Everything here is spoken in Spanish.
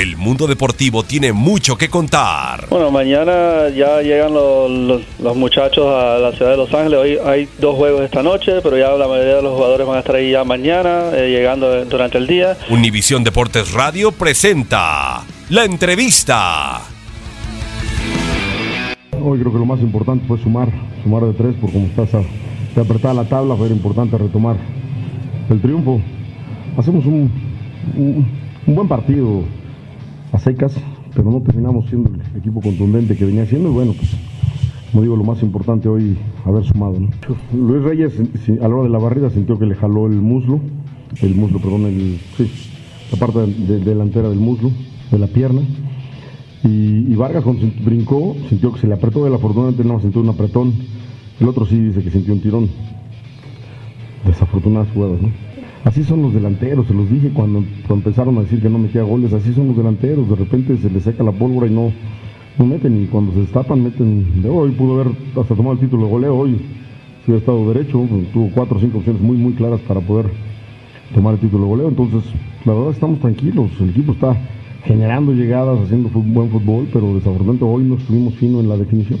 El mundo deportivo tiene mucho que contar. Bueno, mañana ya llegan los, los- los muchachos a la ciudad de Los Ángeles. Hoy hay dos juegos esta noche, pero ya la mayoría de los jugadores van a estar ahí ya mañana, eh, llegando durante el día. Univisión Deportes Radio presenta la entrevista. Hoy creo que lo más importante fue sumar, sumar de tres, por como estás a, de apretada la tabla, fue importante retomar el triunfo. Hacemos un, un, un buen partido a secas, pero no terminamos siendo el equipo contundente que venía siendo. Y bueno, pues, como digo, lo más importante hoy haber sumado. ¿no? Luis Reyes, a la hora de la barrida, sintió que le jaló el muslo, el muslo, perdón, el, sí, la parte de- delantera del muslo, de la pierna. Y, Vargas brincó, sintió que se le apretó, él afortunadamente no sintió un apretón. El otro sí dice que sintió un tirón. Desafortunadas jugadas, ¿no? Así son los delanteros, se los dije cuando, empezaron a decir que no metía goles, así son los delanteros, de repente se les seca la pólvora y no, no meten, y cuando se destapan meten, de hoy pudo haber hasta tomado el título de goleo, hoy si hubiera estado derecho, tuvo cuatro o cinco opciones muy muy claras para poder tomar el título de goleo, entonces la verdad estamos tranquilos, el equipo está generando llegadas, haciendo buen fútbol, pero desafortunadamente hoy no estuvimos fino en la definición.